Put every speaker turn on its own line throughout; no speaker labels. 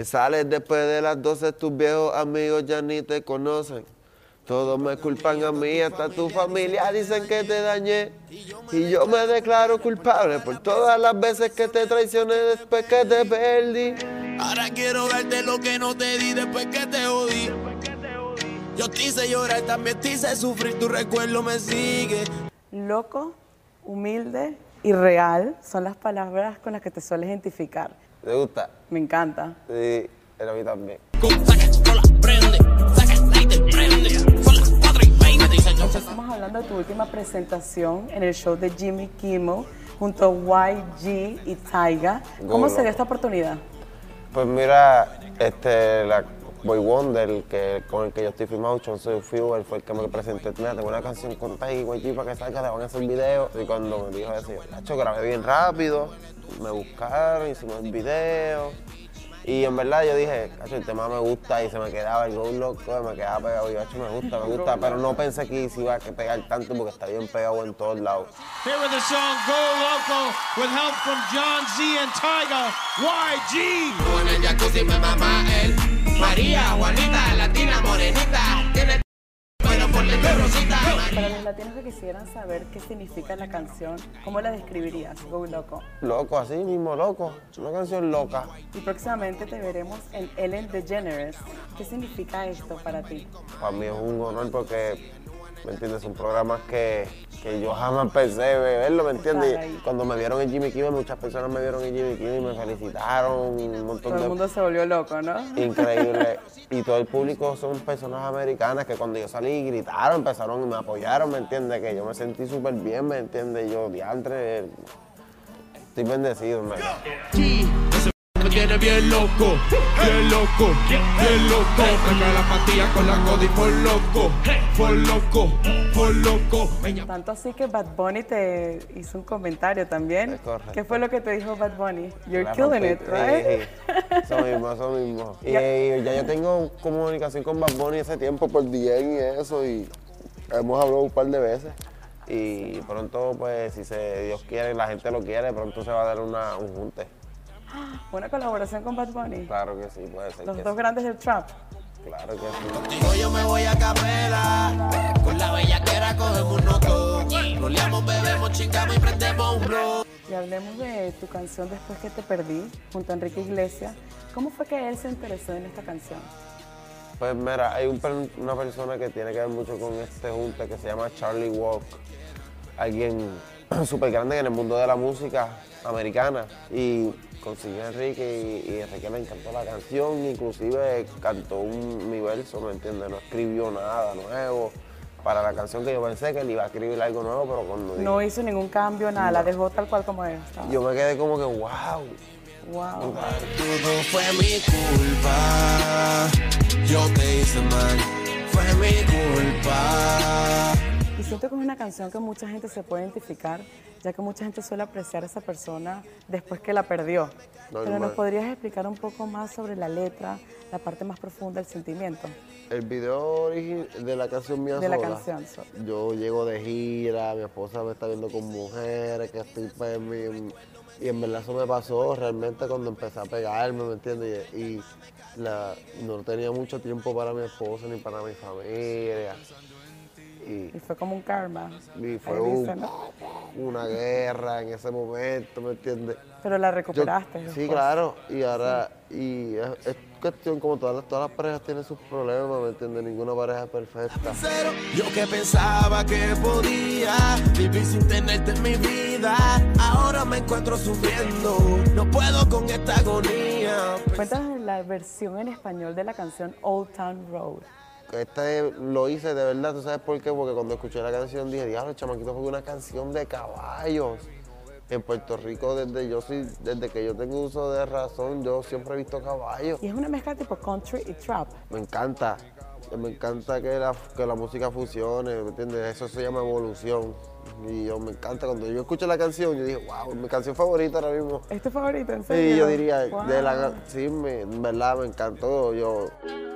Que sales después de las 12, tus viejos amigos ya ni te conocen. Todos me culpan a mí, hasta tu familia dicen que te dañé. Y yo me declaro culpable por todas las veces que te traicioné después que te perdí.
Ahora quiero darte lo que no te di después que te odi. Yo te hice llorar, también te hice sufrir, tu recuerdo me sigue.
Loco, humilde y real son las palabras con las que te sueles identificar.
¿Te gusta?
Me encanta.
Sí, pero a mí también.
Estamos hablando de tu última presentación en el show de Jimmy Kimmel junto a YG y Taiga. ¿Cómo se dio esta oportunidad?
Pues mira, este, la Boy Wonder, que, con el que yo estoy filmado, Chonce Fuel, fue el que me presenté. Mira, tengo una canción con Taiga y YG para que salga, le van a hacer video. Y cuando me dijo eso, yo, hecho grabé bien rápido, me buscaron, hicimos el video. Y en verdad yo dije, cacho, el tema me gusta y se me quedaba el go loco, me quedaba pegado y yo, me gusta, me gusta, pero no pensé que se iba a pegar tanto porque está bien pegado en todos lados.
Here with the song Go Loco with help from John Z and Tyga, YG.
Con el jacuzzi me mama él, María, Juanita, latina, morenita, tiene pero por la rosita.
Para los latinos que quisieran saber qué significa la canción, ¿cómo la describirías, Go Loco?
Loco, así mismo, loco. Una canción loca.
Y próximamente te veremos en Ellen DeGeneres. ¿Qué significa esto para ti?
Para mí es un honor porque, ¿me entiendes? Son programas que, que yo jamás pensé verlo, ¿me entiendes? Cuando me vieron en Jimmy Kimmel, muchas personas me vieron en Jimmy Kimmel y me felicitaron, un montón
Todo el
de...
mundo se volvió loco, ¿no?
Increíble. Y todo el público son personas americanas que cuando yo salí gritaron, empezaron y me apoyaron, ¿me entiendes? Que yo me sentí súper bien, ¿me entiendes? Yo, diantre, estoy bendecido, ¿me
Me tiene bien loco, bien loco, bien loco. Saca la pastilla con la codi por loco, por loco, por loco.
Tanto así que Bad Bunny te hizo un comentario también.
Correcto.
¿Qué fue lo que te dijo Bad Bunny? You're
La
killing
rompí.
it, right?
Sí, sí. Eso mismo, eso mismo. Y,
Ya.
eh, ya yo tengo comunicación con Bad Bunny ese tiempo por DM y eso, y hemos hablado un par de veces. Y pronto, pues, si se, Dios quiere y la gente lo quiere, pronto se va a dar una, un junte.
Una colaboración con Bad Bunny.
Claro que sí, puede ser
Los
que
dos
sí.
grandes del trap.
Claro que sí.
Yo me voy a capela, con la bellaquera cogemos un noto. Roleamos, bebemos, chingamos y prendemos un.
Y hablemos de tu canción Después que te perdí, junto a Enrique Iglesias. ¿Cómo fue que él se interesó en esta canción?
Pues mira, hay un una persona que tiene que ver mucho con este junte que se llama Charlie Walk. Alguien súper grande en el mundo de la música americana. Y consiguió a Enrique y, y Enrique le encantó la canción. Inclusive cantó un, mi verso, ¿me entiendes? No escribió nada nuevo. Para la canción que yo pensé que él iba a escribir algo nuevo, pero cuando
No hizo ningún cambio, nada, la dejó tal cual como era. Estaba-
yo me quedé como que, wow.
Wow.
Todo fue mi culpa, yo te hice mal, fue mi culpa.
Y siento que es una canción que mucha gente se puede identificar, ya que mucha gente suele apreciar a esa persona después que la perdió. Pero nos podrías explicar un poco más sobre la letra, la parte más profunda del sentimiento.
El video de la canción mía
De la
sola,
canción,
Yo llego de gira, mi esposa me está viendo con mujeres, que estoy pues, mi- y en verdad eso me pasó realmente cuando empecé a pegarme, ¿me entiendes? Y, y la- no tenía mucho tiempo para mi esposa ni para mi familia. Y,
Y fue como un karma.
y fue un-
dice, ¿no?
una guerra en ese momento, ¿me entiendes?
Pero la
Yo-
recuperaste.
sí,
después.
claro, y ahora, y es, es cuestión como todas las, todas las parejas tienen sus problemas, ¿me entiendes? Ninguna pareja es perfecta.
Cero, yo que pensaba que podía vivir sin tenerte en mi vida, ahora me encuentro sufriendo, no puedo con esta agonía.
Cuéntanos la versión en español de la canción Old Town Road.
Este lo hice de verdad, ¿tú sabes por qué? Porque cuando escuché la canción dije, diablo, chamaquito, fue una canción de caballos. En Puerto Rico, desde yo soy, desde que yo tengo uso de razón, yo siempre he visto caballos.
Y es una mezcla tipo country y trap.
Me encanta, me encanta que la, que la música fusione, ¿me entiendes? Eso se llama evolución. Y yo me encanta, cuando yo escucho la canción, yo dije, wow, mi canción favorita ahora mismo.
¿Es tu favorita, en serio?
Sí, yo diría, de la, sí, me, en verdad me encantó. Yo,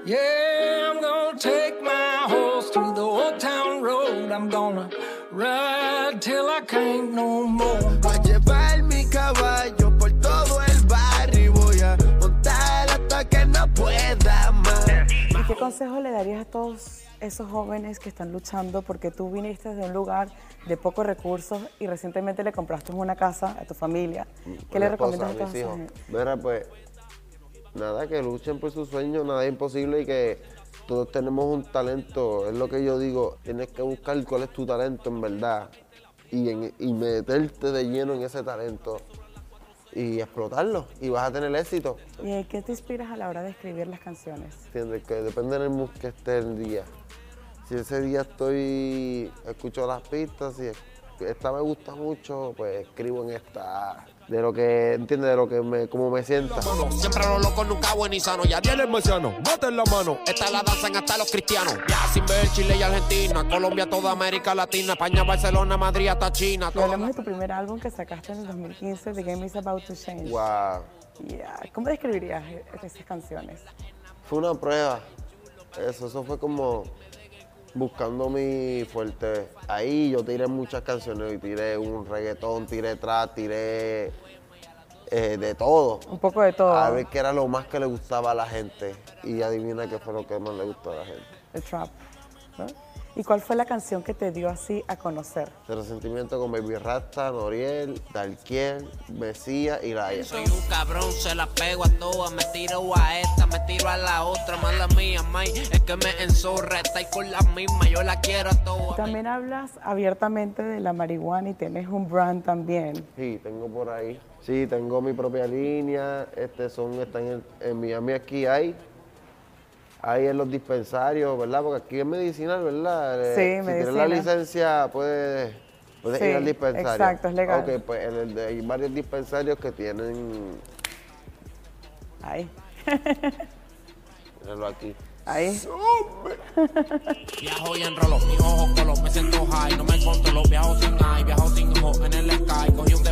Yeah, I'm gonna take my horse through the old town road. I'm gonna ride till I can't no more.
Voy a llevar mi caballo por todo el barrio y voy a montar hasta
que no pueda más.
¿Y qué consejo le darías a todos esos jóvenes que están luchando porque tú viniste de un lugar de pocos recursos y recientemente le compraste una casa a tu familia? ¿Qué le recomiendas a
mis
todos esos?
Mira, pues, nada, que luchen por sus sueños, nada es imposible y que todos tenemos un talento. Es lo que yo digo, tienes que buscar cuál es tu talento en verdad y, en- y meterte de lleno en ese talento y explotarlo y vas a tener éxito.
¿Y qué te inspiras a la hora de escribir las canciones?
¿Entiendes? Que depende del mood que esté el día. Si ese día estoy, escucho las pistas, si esta me gusta mucho, pues escribo en esta, de lo que, ¿entiendes? De lo que me, como me sienta.
Siempre los locos, nunca buen y sano. Ya viene el marciano, bate en la mano. Esta la danzan hasta los cristianos. Ya sin ver Chile y Argentina, Colombia, toda América Latina, España, Barcelona, Madrid hasta China.
Y hablemos de tu primer álbum que sacaste en el 2015, The Game is About to Change.
Wow.
Yeah. ¿Cómo describirías esas canciones?
Fue una prueba. Eso, eso fue como buscando mi fuerte. Ahí yo tiré muchas canciones y tiré un reggaetón, tiré trap, tiré eh, de todo.
Un poco de todo.
A ver qué era lo más que le gustaba a la gente. Y adivina qué fue lo que más le gustó a la gente.
El trap. ¿no? ¿Y cuál fue la canción que te dio así a conocer?
De resentimiento con Baby Rasta, Noriel, Dalquiel, Mesías y Raya.
Soy un cabrón, se la pego a todas, me tiro a esta, me tiro a la otra, mala mía, may, es que me enzorra, está ahí con la misma, yo la quiero a todas.
También hablas abiertamente de la marihuana y tienes un brand también.
Sí, tengo por ahí. Sí, tengo mi propia línea. Este son, están en, en Miami aquí hay. Hay en los dispensarios, ¿verdad? Porque aquí es medicinal, ¿verdad? Eh,
Sí,
si tienes la
medicina.
licencia, puedes, puedes
Sí,
ir al dispensario.
exacto, es legal.
Ok, pues en el de- hay varios dispensarios que tienen.
Ahí,
Míralo aquí.
ahí.
Viajo y enrolo, mis ojos color, me siento high, no me controlo, viajo sin high, viajo sin ojo en el sky, cogí un